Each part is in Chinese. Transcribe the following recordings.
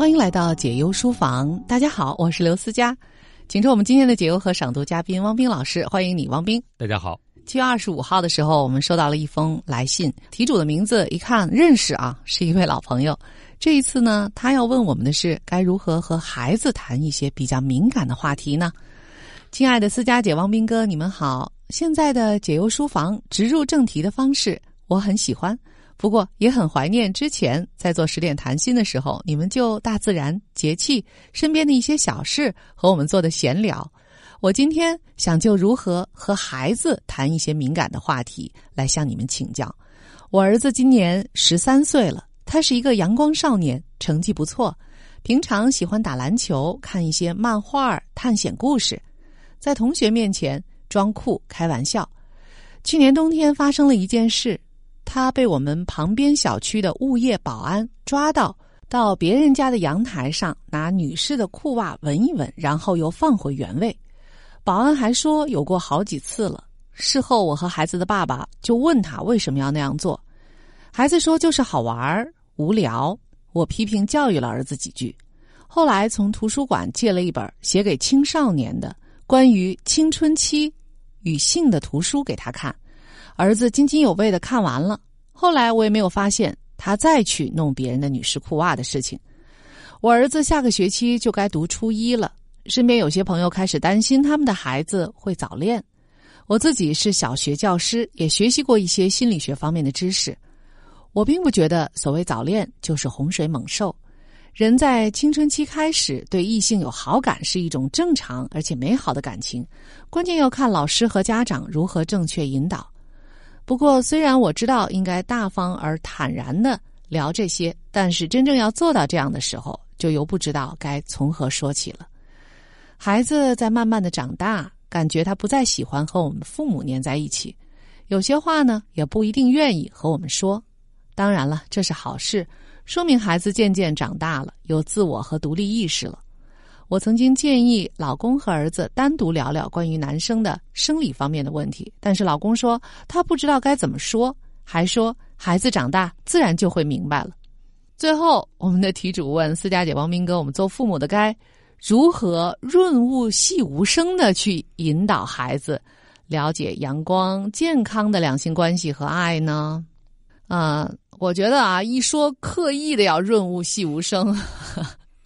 欢迎来到解忧书房，大家好，我是刘思佳，请出我们今天的解忧和赏读嘉宾汪斌老师，欢迎你，汪斌。大家好。七月二十五号的时候，我们收到了一封来信，题主的名字一看认识啊，是一位老朋友。这一次呢，他要问我们的是该如何和孩子谈一些比较敏感的话题呢？亲爱的思佳姐、汪斌哥，你们好。现在的解忧书房直入正题的方式，我很喜欢。不过也很怀念之前在做十点谈心的时候，你们就大自然、节气、身边的一些小事和我们做的闲聊。我今天想就如何和孩子谈一些敏感的话题来向你们请教。我儿子今年十三岁了，他是一个阳光少年，成绩不错，平常喜欢打篮球、看一些漫画、探险故事，在同学面前装酷开玩笑。去年冬天发生了一件事。他被我们旁边小区的物业保安抓到，到别人家的阳台上拿女士的裤袜闻一闻，然后又放回原位。保安还说有过好几次了。事后，我和孩子的爸爸就问他为什么要那样做，孩子说就是好玩无聊。我批评教育了儿子几句，后来从图书馆借了一本写给青少年的关于青春期与性的图书给他看。儿子津津有味的看完了，后来我也没有发现他再去弄别人的女士裤袜的事情。我儿子下个学期就该读初一了，身边有些朋友开始担心他们的孩子会早恋。我自己是小学教师，也学习过一些心理学方面的知识。我并不觉得所谓早恋就是洪水猛兽。人在青春期开始对异性有好感是一种正常而且美好的感情，关键要看老师和家长如何正确引导。不过，虽然我知道应该大方而坦然的聊这些，但是真正要做到这样的时候，就又不知道该从何说起了。孩子在慢慢的长大，感觉他不再喜欢和我们父母黏在一起，有些话呢也不一定愿意和我们说。当然了，这是好事，说明孩子渐渐长大了，有自我和独立意识了。我曾经建议老公和儿子单独聊聊关于男生的生理方面的问题，但是老公说他不知道该怎么说，还说孩子长大自然就会明白了。最后，我们的题主问思佳姐、王明哥：我们做父母的该如何润物细无声的去引导孩子了解阳光健康的两性关系和爱呢？啊，我觉得啊，一说刻意的要润物细无声。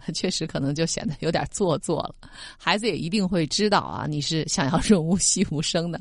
确实可能就显得有点做作了，孩子也一定会知道啊，你是想要润物细无声的，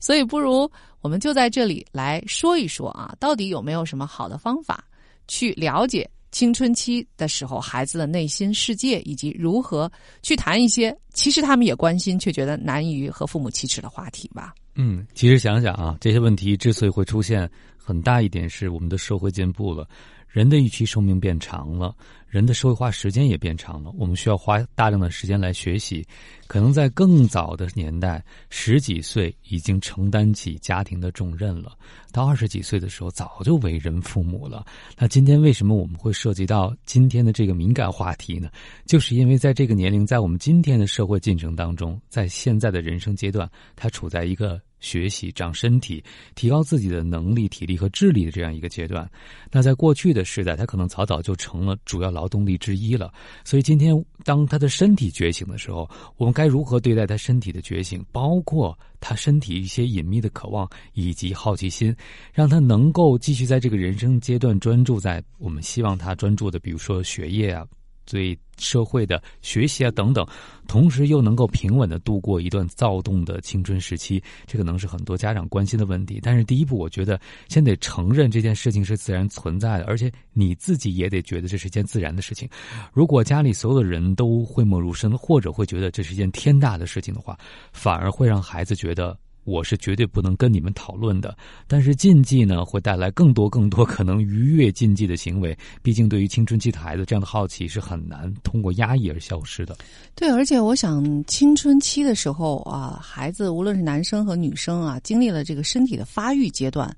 所以不如我们就在这里来说一说啊，到底有没有什么好的方法去了解青春期的时候孩子的内心世界，以及如何去谈一些其实他们也关心却觉得难于和父母启齿的话题吧？嗯，其实想想啊，这些问题之所以会出现，很大一点是我们的社会进步了。人的预期寿命变长了，人的社会化时间也变长了。我们需要花大量的时间来学习。可能在更早的年代，十几岁已经承担起家庭的重任了；到二十几岁的时候，早就为人父母了。那今天为什么我们会涉及到今天的这个敏感话题呢？就是因为在这个年龄，在我们今天的社会进程当中，在现在的人生阶段，他处在一个。学习、长身体、提高自己的能力、体力和智力的这样一个阶段，那在过去的时代，他可能早早就成了主要劳动力之一了。所以今天，当他的身体觉醒的时候，我们该如何对待他身体的觉醒？包括他身体一些隐秘的渴望以及好奇心，让他能够继续在这个人生阶段专注在我们希望他专注的，比如说学业啊。对社会的学习啊等等，同时又能够平稳的度过一段躁动的青春时期，这可能是很多家长关心的问题。但是第一步，我觉得先得承认这件事情是自然存在的，而且你自己也得觉得这是一件自然的事情。如果家里所有的人都讳莫如深，或者会觉得这是一件天大的事情的话，反而会让孩子觉得。我是绝对不能跟你们讨论的，但是禁忌呢会带来更多更多可能逾越禁忌的行为。毕竟对于青春期的孩子，这样的好奇是很难通过压抑而消失的。对，而且我想青春期的时候啊，孩子无论是男生和女生啊，经历了这个身体的发育阶段，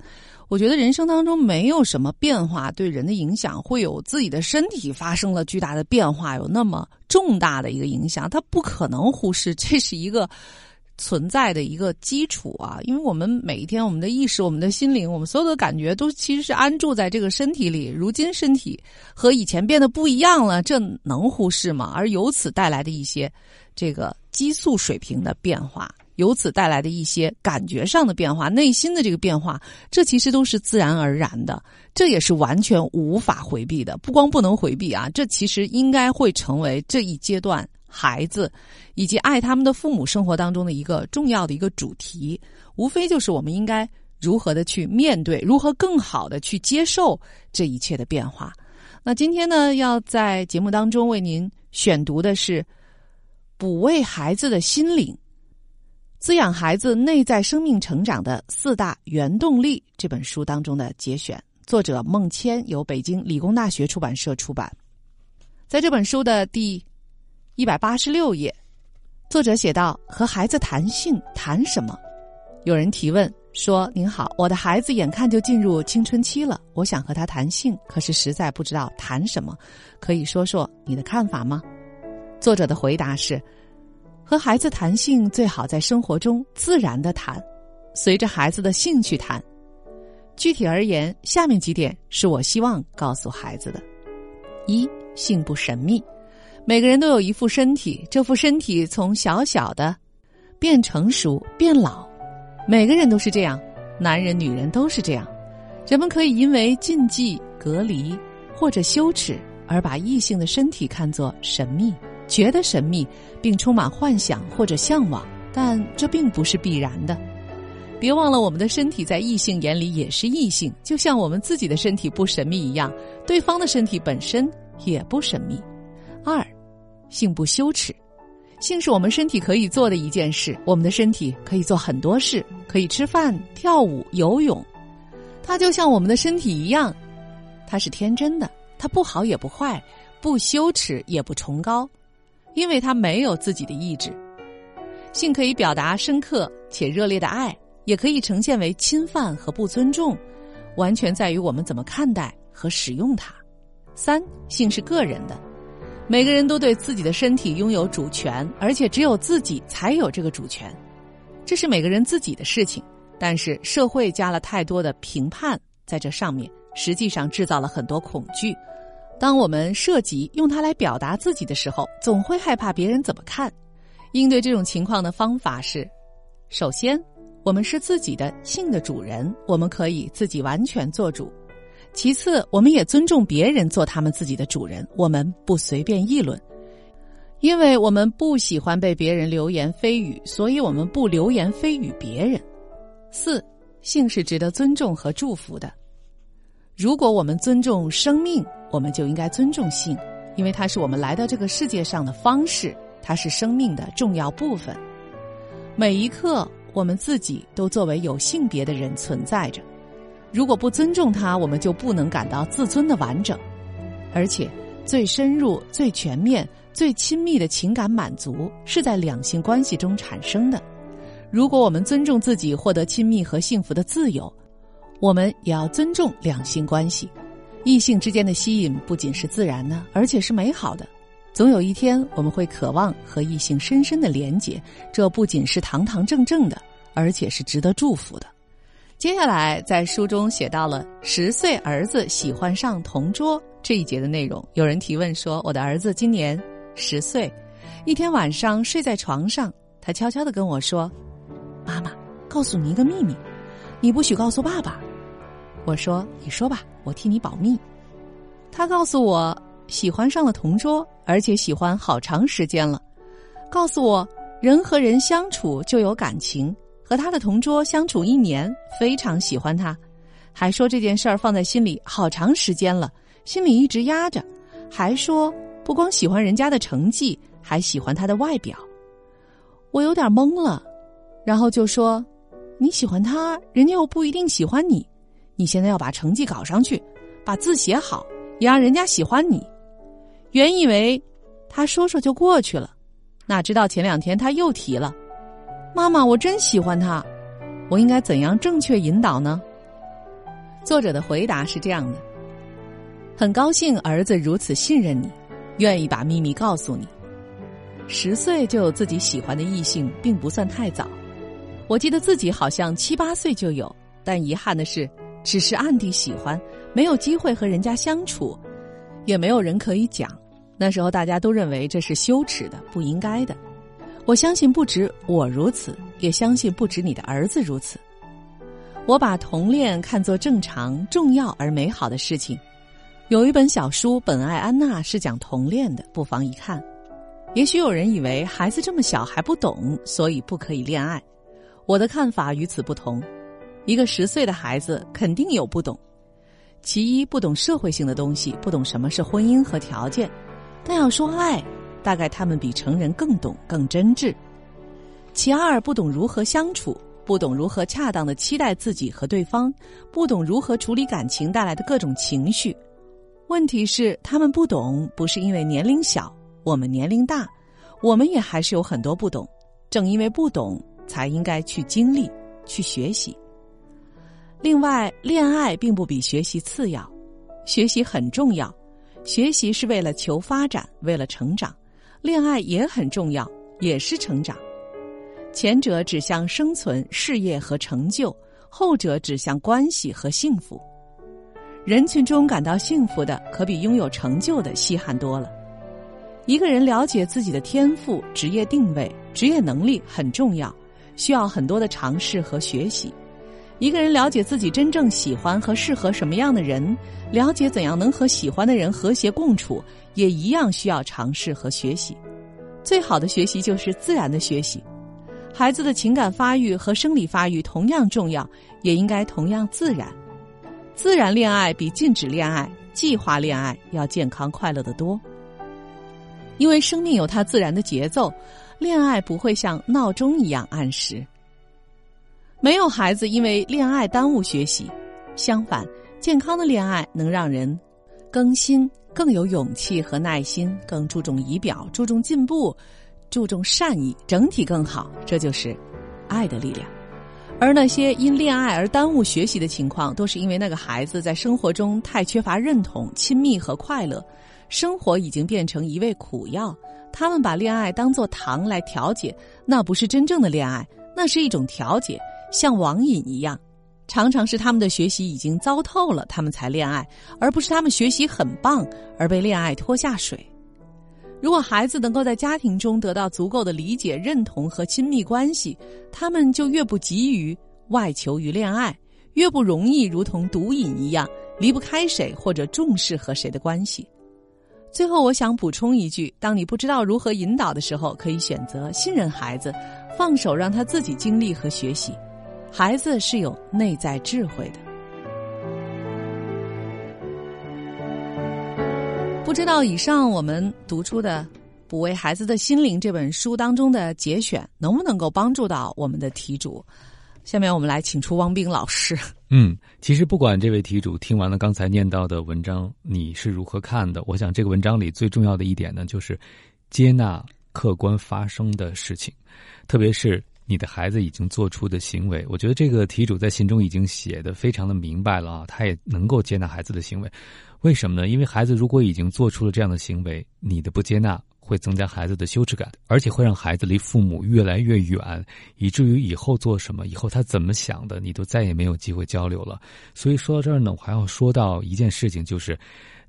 我觉得人生当中没有什么变化对人的影响会有自己的身体发生了巨大的变化，有那么重大的一个影响，他不可能忽视，这是一个。存在的一个基础啊，因为我们每一天，我们的意识、我们的心灵、我们所有的感觉，都其实是安住在这个身体里。如今身体和以前变得不一样了，这能忽视吗？而由此带来的一些这个激素水平的变化，由此带来的一些感觉上的变化、内心的这个变化，这其实都是自然而然的，这也是完全无法回避的。不光不能回避啊，这其实应该会成为这一阶段。孩子以及爱他们的父母生活当中的一个重要的一个主题，无非就是我们应该如何的去面对，如何更好的去接受这一切的变化。那今天呢，要在节目当中为您选读的是《补位孩子的心灵，滋养孩子内在生命成长的四大原动力》这本书当中的节选，作者孟谦，由北京理工大学出版社出版。在这本书的第。一百八十六页，作者写道：“和孩子谈性谈什么？”有人提问说：“您好，我的孩子眼看就进入青春期了，我想和他谈性，可是实在不知道谈什么，可以说说你的看法吗？”作者的回答是：“和孩子谈性最好在生活中自然的谈，随着孩子的兴趣谈。具体而言，下面几点是我希望告诉孩子的：一，性不神秘。”每个人都有一副身体，这副身体从小小的变成熟变老，每个人都是这样，男人女人都是这样。人们可以因为禁忌、隔离或者羞耻而把异性的身体看作神秘，觉得神秘，并充满幻想或者向往，但这并不是必然的。别忘了，我们的身体在异性眼里也是异性，就像我们自己的身体不神秘一样，对方的身体本身也不神秘。二。性不羞耻，性是我们身体可以做的一件事。我们的身体可以做很多事，可以吃饭、跳舞、游泳。它就像我们的身体一样，它是天真的，它不好也不坏，不羞耻也不崇高，因为它没有自己的意志。性可以表达深刻且热烈的爱，也可以呈现为侵犯和不尊重，完全在于我们怎么看待和使用它。三，性是个人的。每个人都对自己的身体拥有主权，而且只有自己才有这个主权，这是每个人自己的事情。但是社会加了太多的评判在这上面，实际上制造了很多恐惧。当我们涉及用它来表达自己的时候，总会害怕别人怎么看。应对这种情况的方法是：首先，我们是自己的性的主人，我们可以自己完全做主。其次，我们也尊重别人做他们自己的主人，我们不随便议论，因为我们不喜欢被别人流言蜚语，所以我们不流言蜚语别人。四，性是值得尊重和祝福的。如果我们尊重生命，我们就应该尊重性，因为它是我们来到这个世界上的方式，它是生命的重要部分。每一刻，我们自己都作为有性别的人存在着。如果不尊重他，我们就不能感到自尊的完整，而且最深入、最全面、最亲密的情感满足是在两性关系中产生的。如果我们尊重自己获得亲密和幸福的自由，我们也要尊重两性关系。异性之间的吸引不仅是自然的，而且是美好的。总有一天，我们会渴望和异性深深的连结，这不仅是堂堂正正的，而且是值得祝福的。接下来，在书中写到了十岁儿子喜欢上同桌这一节的内容。有人提问说：“我的儿子今年十岁，一天晚上睡在床上，他悄悄的跟我说：‘妈妈，告诉你一个秘密，你不许告诉爸爸。’我说：‘你说吧，我替你保密。’他告诉我喜欢上了同桌，而且喜欢好长时间了。告诉我，人和人相处就有感情。”和他的同桌相处一年，非常喜欢他，还说这件事儿放在心里好长时间了，心里一直压着，还说不光喜欢人家的成绩，还喜欢他的外表。我有点懵了，然后就说：“你喜欢他，人家又不一定喜欢你，你现在要把成绩搞上去，把字写好，也让人家喜欢你。”原以为他说说就过去了，哪知道前两天他又提了。妈妈，我真喜欢他，我应该怎样正确引导呢？作者的回答是这样的：很高兴儿子如此信任你，愿意把秘密告诉你。十岁就有自己喜欢的异性，并不算太早。我记得自己好像七八岁就有，但遗憾的是，只是暗地喜欢，没有机会和人家相处，也没有人可以讲。那时候大家都认为这是羞耻的、不应该的。我相信不止我如此，也相信不止你的儿子如此。我把同恋看作正常、重要而美好的事情。有一本小书《本爱安娜》是讲同恋的，不妨一看。也许有人以为孩子这么小还不懂，所以不可以恋爱。我的看法与此不同。一个十岁的孩子肯定有不懂，其一不懂社会性的东西，不懂什么是婚姻和条件。但要说爱，大概他们比成人更懂、更真挚。其二不懂如何相处，不懂如何恰当的期待自己和对方，不懂如何处理感情带来的各种情绪。问题是他们不懂，不是因为年龄小，我们年龄大，我们也还是有很多不懂。正因为不懂，才应该去经历、去学习。另外，恋爱并不比学习次要，学习很重要。学习是为了求发展，为了成长；恋爱也很重要，也是成长。前者指向生存、事业和成就，后者指向关系和幸福。人群中感到幸福的，可比拥有成就的稀罕多了。一个人了解自己的天赋、职业定位、职业能力很重要，需要很多的尝试和学习。一个人了解自己真正喜欢和适合什么样的人，了解怎样能和喜欢的人和谐共处，也一样需要尝试和学习。最好的学习就是自然的学习。孩子的情感发育和生理发育同样重要，也应该同样自然。自然恋爱比禁止恋爱、计划恋爱要健康快乐的多。因为生命有它自然的节奏，恋爱不会像闹钟一样按时。没有孩子因为恋爱耽误学习，相反，健康的恋爱能让人更新、更有勇气和耐心，更注重仪表、注重进步、注重善意，整体更好。这就是爱的力量。而那些因恋爱而耽误学习的情况，都是因为那个孩子在生活中太缺乏认同、亲密和快乐，生活已经变成一味苦药。他们把恋爱当作糖来调节，那不是真正的恋爱，那是一种调节。像网瘾一样，常常是他们的学习已经糟透了，他们才恋爱，而不是他们学习很棒而被恋爱拖下水。如果孩子能够在家庭中得到足够的理解、认同和亲密关系，他们就越不急于外求于恋爱，越不容易如同毒瘾一样离不开谁或者重视和谁的关系。最后，我想补充一句：当你不知道如何引导的时候，可以选择信任孩子，放手让他自己经历和学习。孩子是有内在智慧的，不知道以上我们读出的《补为孩子的心灵》这本书当中的节选能不能够帮助到我们的题主？下面我们来请出汪冰老师。嗯，其实不管这位题主听完了刚才念到的文章，你是如何看的？我想这个文章里最重要的一点呢，就是接纳客观发生的事情，特别是。你的孩子已经做出的行为，我觉得这个题主在信中已经写的非常的明白了啊，他也能够接纳孩子的行为，为什么呢？因为孩子如果已经做出了这样的行为，你的不接纳会增加孩子的羞耻感，而且会让孩子离父母越来越远，以至于以后做什么，以后他怎么想的，你都再也没有机会交流了。所以说到这儿呢，我还要说到一件事情，就是。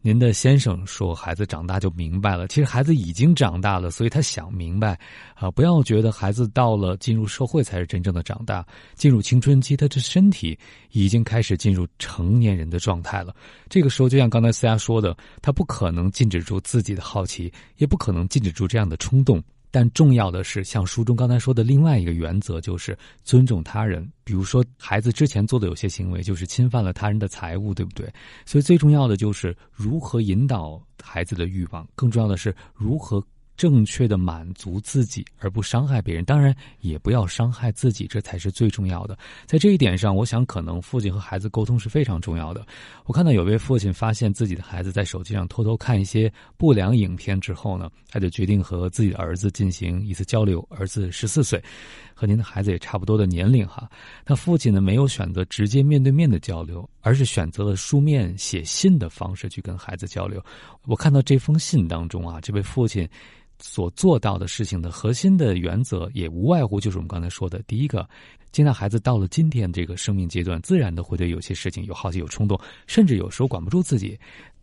您的先生说：“孩子长大就明白了。其实孩子已经长大了，所以他想明白，啊，不要觉得孩子到了进入社会才是真正的长大。进入青春期，他的身体已经开始进入成年人的状态了。这个时候，就像刚才思佳说的，他不可能禁止住自己的好奇，也不可能禁止住这样的冲动。”但重要的是，像书中刚才说的另外一个原则，就是尊重他人。比如说，孩子之前做的有些行为，就是侵犯了他人的财物，对不对？所以最重要的就是如何引导孩子的欲望，更重要的是如何。正确的满足自己，而不伤害别人，当然也不要伤害自己，这才是最重要的。在这一点上，我想可能父亲和孩子沟通是非常重要的。我看到有位父亲发现自己的孩子在手机上偷偷看一些不良影片之后呢，他就决定和自己的儿子进行一次交流。儿子十四岁，和您的孩子也差不多的年龄哈。那父亲呢，没有选择直接面对面的交流，而是选择了书面写信的方式去跟孩子交流。我看到这封信当中啊，这位父亲。所做到的事情的核心的原则，也无外乎就是我们刚才说的，第一个，接纳孩子到了今天这个生命阶段，自然的会对有些事情有好奇、有冲动，甚至有时候管不住自己。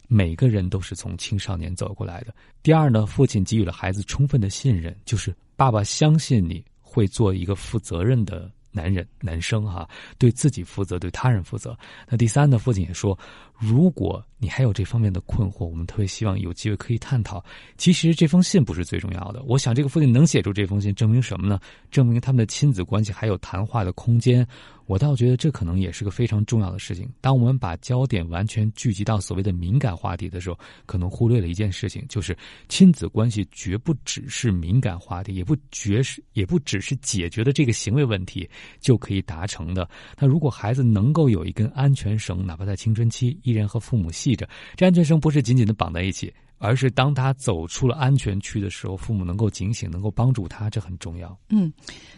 每个人都是从青少年走过来的。第二呢，父亲给予了孩子充分的信任，就是爸爸相信你会做一个负责任的。男人、男生哈，对自己负责，对他人负责。那第三呢？父亲也说，如果你还有这方面的困惑，我们特别希望有机会可以探讨。其实这封信不是最重要的。我想，这个父亲能写出这封信，证明什么呢？证明他们的亲子关系还有谈话的空间。我倒觉得这可能也是个非常重要的事情。当我们把焦点完全聚集到所谓的敏感话题的时候，可能忽略了一件事情，就是亲子关系绝不只是敏感话题，也不绝是，也不只是解决的这个行为问题就可以达成的。那如果孩子能够有一根安全绳，哪怕在青春期依然和父母系这安全绳不是紧紧的绑在一起。而是当他走出了安全区的时候，父母能够警醒，能够帮助他，这很重要。嗯，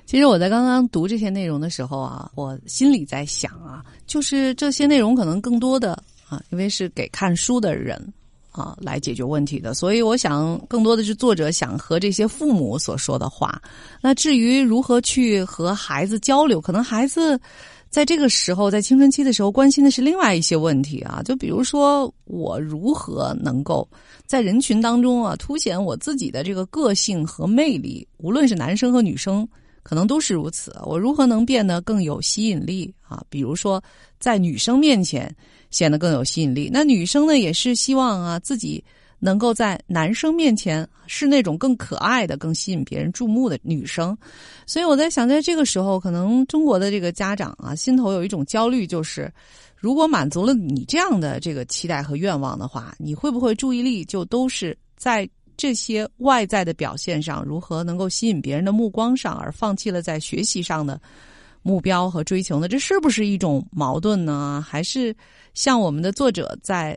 其实我在刚刚读这些内容的时候啊，我心里在想啊，就是这些内容可能更多的啊，因为是给看书的人啊来解决问题的，所以我想更多的是作者想和这些父母所说的话。那至于如何去和孩子交流，可能孩子。在这个时候，在青春期的时候，关心的是另外一些问题啊，就比如说我如何能够在人群当中啊凸显我自己的这个个性和魅力，无论是男生和女生，可能都是如此。我如何能变得更有吸引力啊？比如说在女生面前显得更有吸引力，那女生呢也是希望啊自己。能够在男生面前是那种更可爱的、更吸引别人注目的女生，所以我在想，在这个时候，可能中国的这个家长啊，心头有一种焦虑，就是如果满足了你这样的这个期待和愿望的话，你会不会注意力就都是在这些外在的表现上，如何能够吸引别人的目光上，而放弃了在学习上的目标和追求呢？这是不是一种矛盾呢？还是像我们的作者在？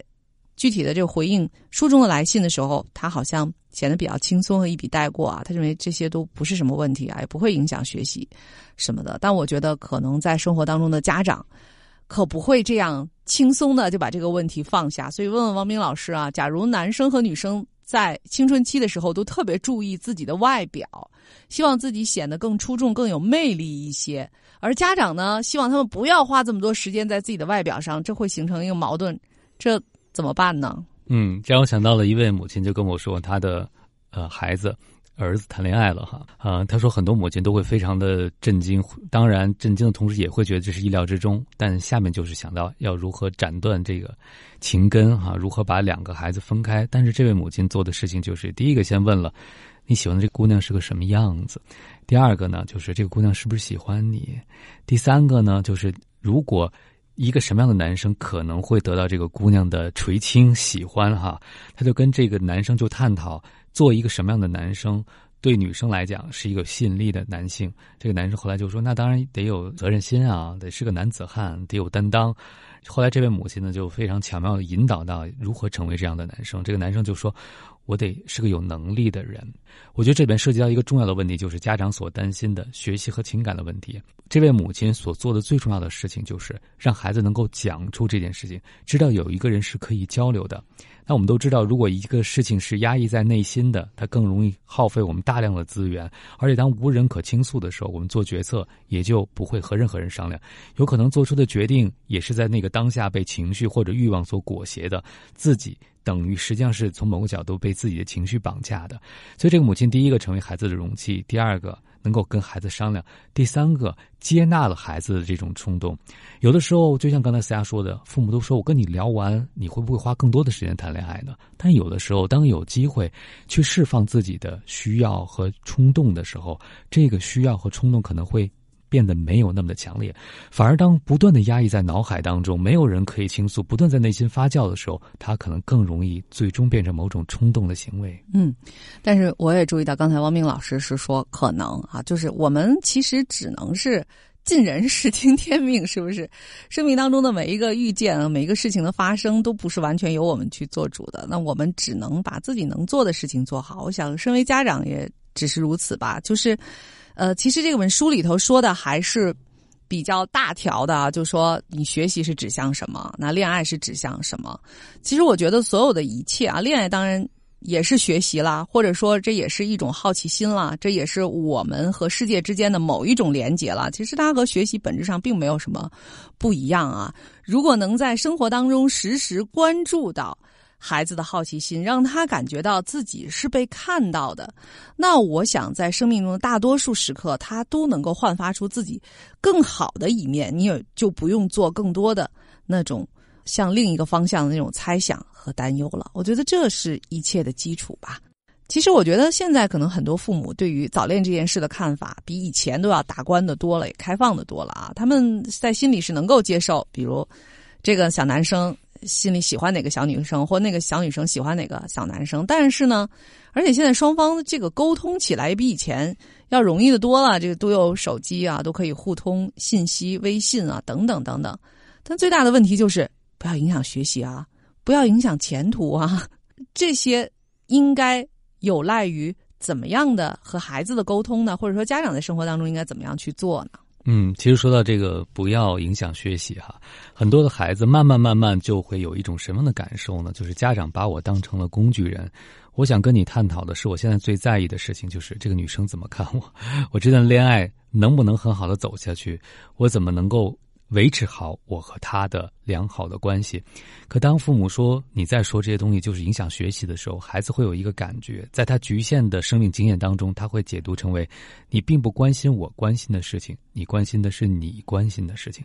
具体的这个回应书中的来信的时候，他好像显得比较轻松和一笔带过啊。他认为这些都不是什么问题啊，也不会影响学习什么的。但我觉得可能在生活当中的家长可不会这样轻松的就把这个问题放下。所以问问王明老师啊，假如男生和女生在青春期的时候都特别注意自己的外表，希望自己显得更出众、更有魅力一些，而家长呢，希望他们不要花这么多时间在自己的外表上，这会形成一个矛盾。这。怎么办呢？嗯，这让我想到了一位母亲，就跟我说，她的呃孩子儿子谈恋爱了哈啊，她说很多母亲都会非常的震惊，当然震惊的同时也会觉得这是意料之中，但下面就是想到要如何斩断这个情根哈，如何把两个孩子分开。但是这位母亲做的事情就是，第一个先问了你喜欢的这姑娘是个什么样子，第二个呢就是这个姑娘是不是喜欢你，第三个呢就是如果。一个什么样的男生可能会得到这个姑娘的垂青喜欢哈？他就跟这个男生就探讨，做一个什么样的男生对女生来讲是一个吸引力的男性。这个男生后来就说：“那当然得有责任心啊，得是个男子汉，得有担当。”后来这位母亲呢就非常巧妙的引导到如何成为这样的男生。这个男生就说。我得是个有能力的人，我觉得这里边涉及到一个重要的问题，就是家长所担心的学习和情感的问题。这位母亲所做的最重要的事情，就是让孩子能够讲出这件事情，知道有一个人是可以交流的。那我们都知道，如果一个事情是压抑在内心的，它更容易耗费我们大量的资源，而且当无人可倾诉的时候，我们做决策也就不会和任何人商量，有可能做出的决定也是在那个当下被情绪或者欲望所裹挟的，自己。等于实际上是从某个角度被自己的情绪绑架的，所以这个母亲第一个成为孩子的容器，第二个能够跟孩子商量，第三个接纳了孩子的这种冲动。有的时候，就像刚才思佳说的，父母都说我跟你聊完，你会不会花更多的时间谈恋爱呢？但有的时候，当有机会去释放自己的需要和冲动的时候，这个需要和冲动可能会。变得没有那么的强烈，反而当不断的压抑在脑海当中，没有人可以倾诉，不断在内心发酵的时候，他可能更容易最终变成某种冲动的行为。嗯，但是我也注意到，刚才汪明老师是说可能啊，就是我们其实只能是尽人事 听天命，是不是？生命当中的每一个遇见，每一个事情的发生，都不是完全由我们去做主的。那我们只能把自己能做的事情做好。我想，身为家长也只是如此吧，就是。呃，其实这本书里头说的还是比较大条的啊，就说你学习是指向什么，那恋爱是指向什么。其实我觉得所有的一切啊，恋爱当然也是学习啦，或者说这也是一种好奇心啦，这也是我们和世界之间的某一种连接了。其实它和学习本质上并没有什么不一样啊。如果能在生活当中时时关注到孩子的好奇心，让他感觉到自己是被看到的，那我想在生命中的大多数时刻，他都能够焕发出自己更好的一面。你也就不用做更多的那种。向另一个方向的那种猜想和担忧了，我觉得这是一切的基础吧。其实我觉得现在可能很多父母对于早恋这件事的看法，比以前都要达观的多了，也开放的多了啊。他们在心里是能够接受，比如这个小男生心里喜欢哪个小女生，或那个小女生喜欢哪个小男生。但是呢，而且现在双方这个沟通起来比以前要容易的多了，这个都有手机啊，都可以互通信息、微信啊等等等等。但最大的问题就是。不要影响学习啊！不要影响前途啊！这些应该有赖于怎么样的和孩子的沟通呢？或者说家长在生活当中应该怎么样去做呢？嗯，其实说到这个，不要影响学习哈，很多的孩子慢慢慢慢就会有一种什么样的感受呢？就是家长把我当成了工具人。我想跟你探讨的是，我现在最在意的事情就是这个女生怎么看我，我这段恋爱能不能很好的走下去？我怎么能够？维持好我和他的良好的关系，可当父母说你在说这些东西就是影响学习的时候，孩子会有一个感觉，在他局限的生命经验当中，他会解读成为你并不关心我关心的事情，你关心的是你关心的事情。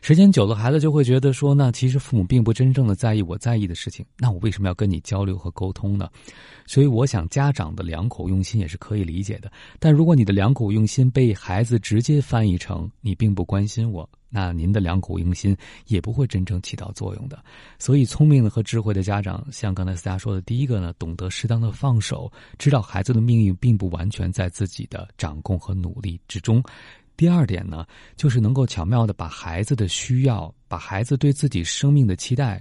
时间久了，孩子就会觉得说，那其实父母并不真正的在意我在意的事情，那我为什么要跟你交流和沟通呢？所以，我想家长的良苦用心也是可以理解的。但如果你的良苦用心被孩子直接翻译成你并不关心我，那您的良苦用心也不会真正起到作用的。所以，聪明的和智慧的家长，像刚才大家说的，第一个呢，懂得适当的放手，知道孩子的命运并不完全在自己的掌控和努力之中。第二点呢，就是能够巧妙的把孩子的需要，把孩子对自己生命的期待，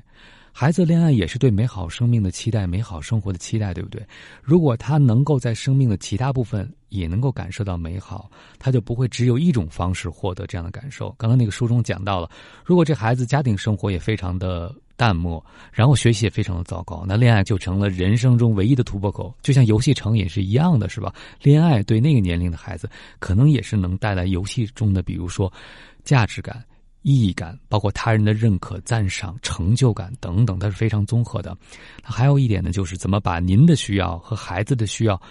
孩子恋爱也是对美好生命的期待，美好生活的期待，对不对？如果他能够在生命的其他部分也能够感受到美好，他就不会只有一种方式获得这样的感受。刚刚那个书中讲到了，如果这孩子家庭生活也非常的。淡漠，然后学习也非常的糟糕，那恋爱就成了人生中唯一的突破口，就像游戏成瘾是一样的，是吧？恋爱对那个年龄的孩子，可能也是能带来游戏中的，比如说价值感、意义感，包括他人的认可、赞赏、成就感等等，它是非常综合的。还有一点呢，就是怎么把您的需要和孩子的需要。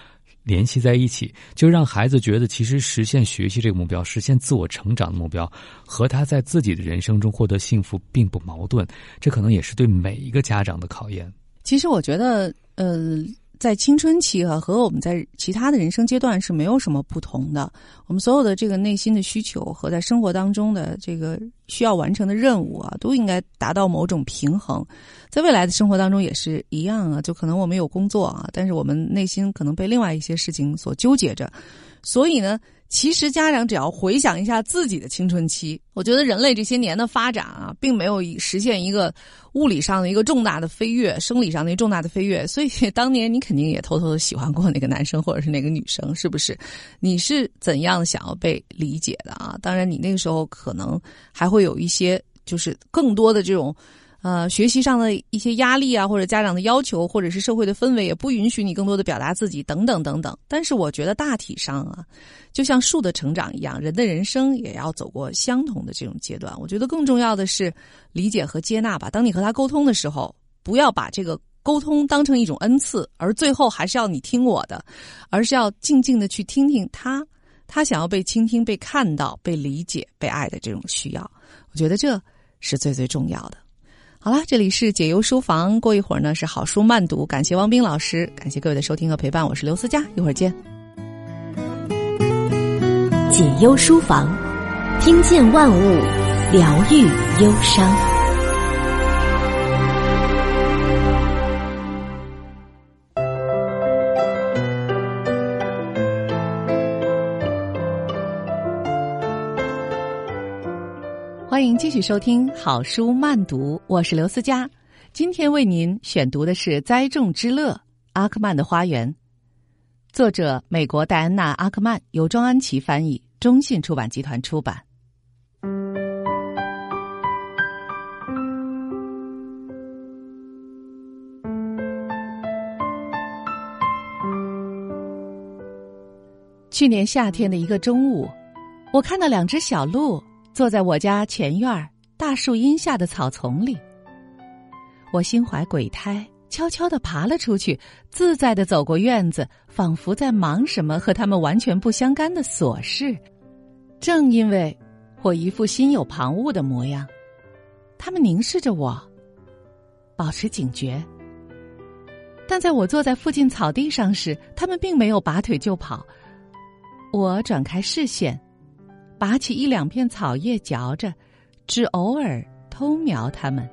联系在一起，就让孩子觉得，其实实现学习这个目标，实现自我成长的目标，和他在自己的人生中获得幸福并不矛盾。这可能也是对每一个家长的考验。其实，我觉得，呃。在青春期啊，和我们在其他的人生阶段是没有什么不同的。我们所有的这个内心的需求和在生活当中的这个需要完成的任务啊，都应该达到某种平衡。在未来的生活当中也是一样啊，就可能我们有工作啊，但是我们内心可能被另外一些事情所纠结着，所以呢。其实家长只要回想一下自己的青春期，我觉得人类这些年的发展啊，并没有实现一个物理上的一个重大的飞跃，生理上的一个重大的飞跃。所以当年你肯定也偷偷的喜欢过那个男生或者是那个女生，是不是？你是怎样想要被理解的啊？当然，你那个时候可能还会有一些，就是更多的这种。呃，学习上的一些压力啊，或者家长的要求，或者是社会的氛围，也不允许你更多的表达自己，等等等等。但是，我觉得大体上啊，就像树的成长一样，人的人生也要走过相同的这种阶段。我觉得更重要的是理解和接纳吧。当你和他沟通的时候，不要把这个沟通当成一种恩赐，而最后还是要你听我的，而是要静静的去听听他，他想要被倾听、被看到、被理解、被爱的这种需要。我觉得这是最最重要的。好了，这里是解忧书房。过一会儿呢是好书慢读，感谢汪斌老师，感谢各位的收听和陪伴，我是刘思佳，一会儿见。解忧书房，听见万物，疗愈忧伤。欢迎继续收听好书慢读，我是刘思佳。今天为您选读的是《栽种之乐》。阿克曼的花园，作者美国戴安娜·阿克曼，由庄安琪翻译，中信出版集团出版。去年夏天的一个中午，我看到两只小鹿。坐在我家前院大树荫下的草丛里。我心怀鬼胎，悄悄的爬了出去，自在的走过院子，仿佛在忙什么和他们完全不相干的琐事。正因为我一副心有旁骛的模样，他们凝视着我，保持警觉。但在我坐在附近草地上时，他们并没有拔腿就跑。我转开视线，拔起一两片草叶嚼着，只偶尔偷瞄他们。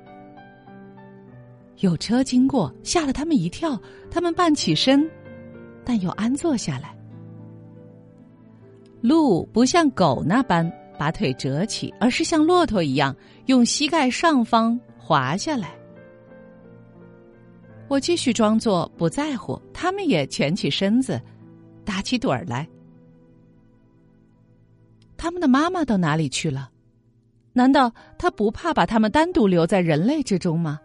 有车经过，吓了他们一跳，他们半起身，但又安坐下来。鹿不像狗那般把腿折起，而是像骆驼一样用膝盖上方滑下来。我继续装作不在乎，他们也蜷起身子，打起盹儿来。他们的妈妈到哪里去了？难道他不怕把他们单独留在人类之中吗？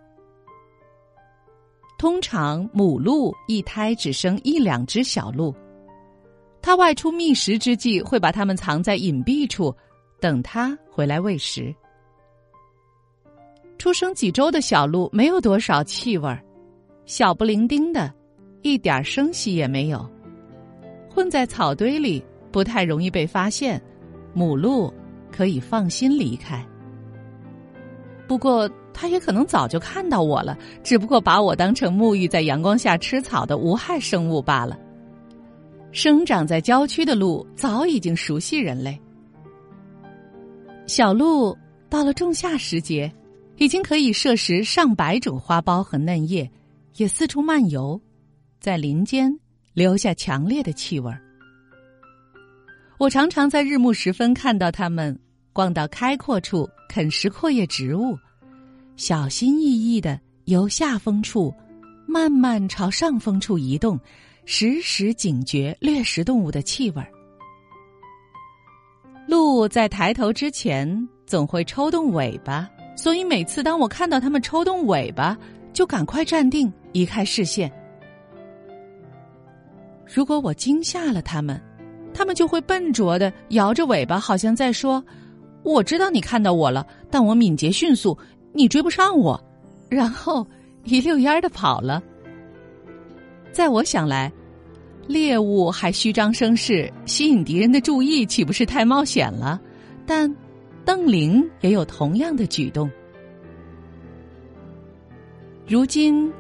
通常母鹿一胎只生一两只小鹿，它外出觅食之际会把它们藏在隐蔽处，等它回来喂食。出生几周的小鹿没有多少气味儿，小不伶仃的，一点声息也没有，混在草堆里不太容易被发现，母鹿可以放心离开。不过。他也可能早就看到我了，只不过把我当成沐浴在阳光下吃草的无害生物罢了。生长在郊区的鹿早已经熟悉人类。小鹿到了仲夏时节，已经可以摄食上百种花苞和嫩叶，也四处漫游，在林间留下强烈的气味儿我常常在日暮时分看到它们逛到开阔处啃食阔叶植物。小心翼翼的由下风处慢慢朝上风处移动，时时警觉掠食动物的气味。鹿在抬头之前总会抽动尾巴，所以每次当我看到它们抽动尾巴，就赶快站定，移开视线。如果我惊吓了它们，它们就会笨拙的摇着尾巴，好像在说：“我知道你看到我了，但我敏捷迅速。”你追不上我，然后一溜烟儿的跑了。在我想来，猎物还虚张声势，吸引敌人的注意，岂不是太冒险了？但邓玲也有同样的举动。如今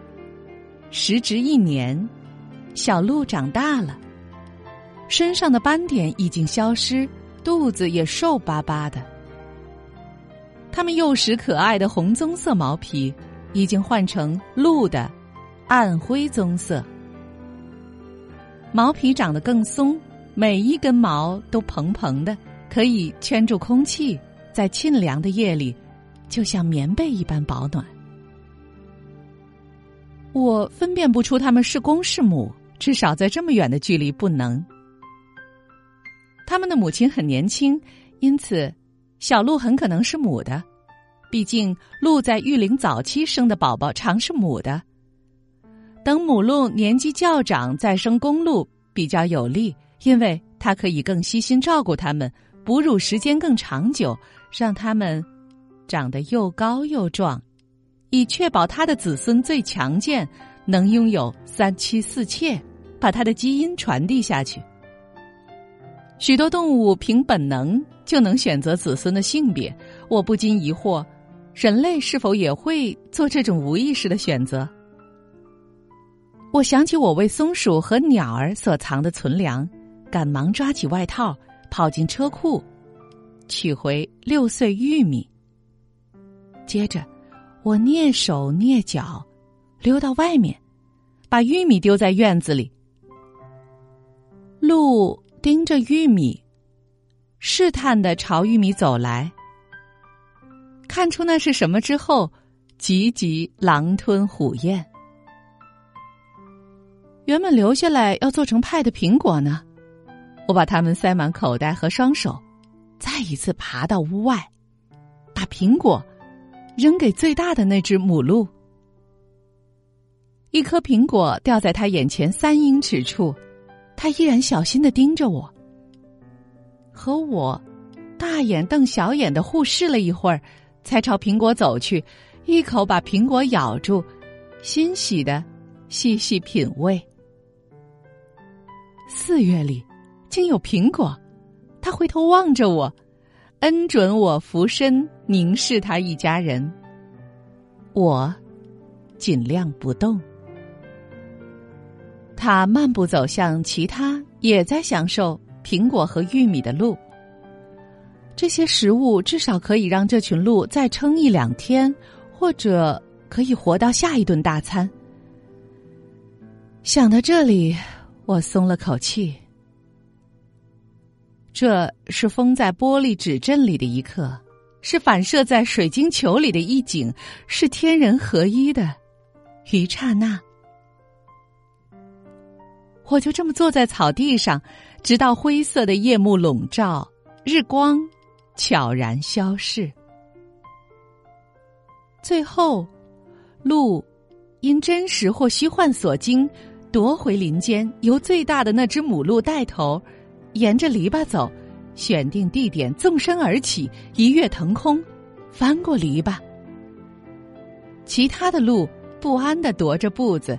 时值一年，小鹿长大了，身上的斑点已经消失，肚子也瘦巴巴的。它们幼时可爱的红棕色毛皮，已经换成鹿的暗灰棕色。毛皮长得更松，每一根毛都蓬蓬的，可以圈住空气，在沁凉的夜里，就像棉被一般保暖。我分辨不出它们是公是母，至少在这么远的距离不能。他们的母亲很年轻，因此。小鹿很可能是母的，毕竟鹿在育龄早期生的宝宝常是母的。等母鹿年纪较长再生公鹿比较有利，因为它可以更悉心照顾它们，哺乳时间更长久，让它们长得又高又壮，以确保它的子孙最强健，能拥有三妻四妾，把它的基因传递下去。许多动物凭本能就能选择子孙的性别，我不禁疑惑：人类是否也会做这种无意识的选择？我想起我为松鼠和鸟儿所藏的存粮，赶忙抓起外套，跑进车库，取回六穗玉米。接着，我蹑手蹑脚，溜到外面，把玉米丢在院子里。鹿。盯着玉米，试探的朝玉米走来。看出那是什么之后，急急狼吞虎咽。原本留下来要做成派的苹果呢，我把它们塞满口袋和双手，再一次爬到屋外，把苹果扔给最大的那只母鹿。一颗苹果掉在他眼前三英尺处。他依然小心的盯着我，和我大眼瞪小眼的互视了一会儿，才朝苹果走去，一口把苹果咬住，欣喜的细细品味。四月里竟有苹果，他回头望着我，恩准我俯身凝视他一家人。我尽量不动。他漫步走向其他也在享受苹果和玉米的鹿。这些食物至少可以让这群鹿再撑一两天，或者可以活到下一顿大餐。想到这里，我松了口气。这是封在玻璃纸阵里的一刻，是反射在水晶球里的一景，是天人合一的一刹那。我就这么坐在草地上，直到灰色的夜幕笼罩，日光悄然消逝。最后，鹿因真实或虚幻所惊，夺回林间，由最大的那只母鹿带头，沿着篱笆走，选定地点，纵身而起，一跃腾空，翻过篱笆。其他的鹿不安的踱着步子。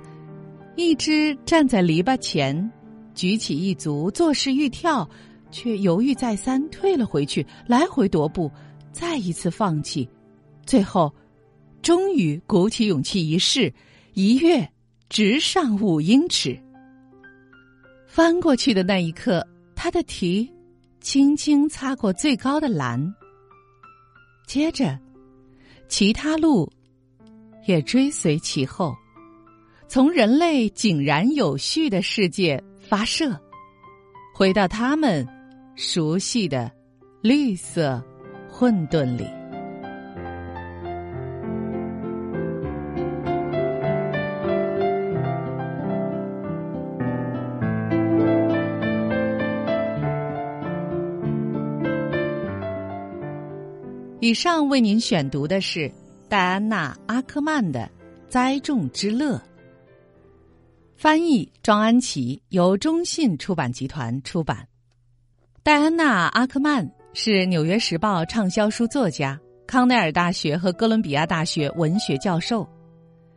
一只站在篱笆前，举起一足，作势欲跳，却犹豫再三，退了回去，来回踱步，再一次放弃，最后，终于鼓起勇气一试，一跃直上五英尺。翻过去的那一刻，他的蹄轻轻擦过最高的栏，接着，其他鹿也追随其后。从人类井然有序的世界发射，回到他们熟悉的绿色混沌里。以上为您选读的是戴安娜·阿克曼的《栽种之乐》。翻译庄安琪，由中信出版集团出版。戴安娜·阿克曼是《纽约时报》畅销书作家，康奈尔大学和哥伦比亚大学文学教授。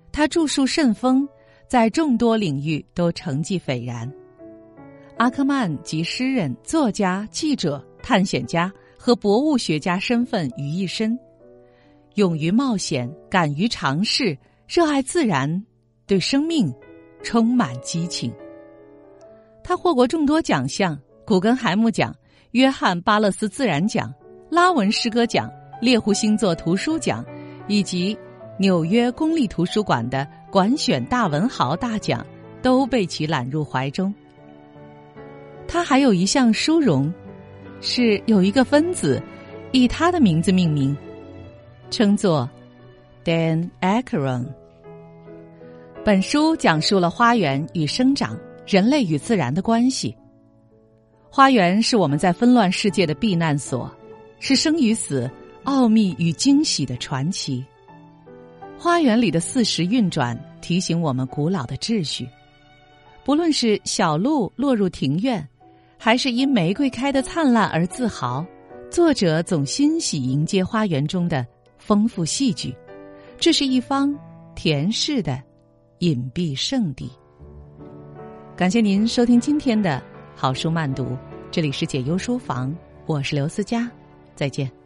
他著述甚丰，在众多领域都成绩斐然。阿克曼集诗人、作家、记者、探险家和博物学家身份于一身，勇于冒险，敢于尝试，热爱自然，对生命。充满激情。他获过众多奖项：古根海姆奖、约翰巴勒斯自然奖、拉文诗歌奖、猎户星座图书奖，以及纽约公立图书馆的管选大文豪大奖，都被其揽入怀中。他还有一项殊荣，是有一个分子以他的名字命名，称作 Dan Acheron。本书讲述了花园与生长、人类与自然的关系。花园是我们在纷乱世界的避难所，是生与死、奥秘与惊喜的传奇。花园里的四时运转提醒我们古老的秩序。不论是小鹿落入庭院，还是因玫瑰开得灿烂而自豪，作者总欣喜迎接花园中的丰富戏剧。这是一方甜适的。隐蔽圣地。感谢您收听今天的好书慢读，这里是解忧书房，我是刘思佳，再见。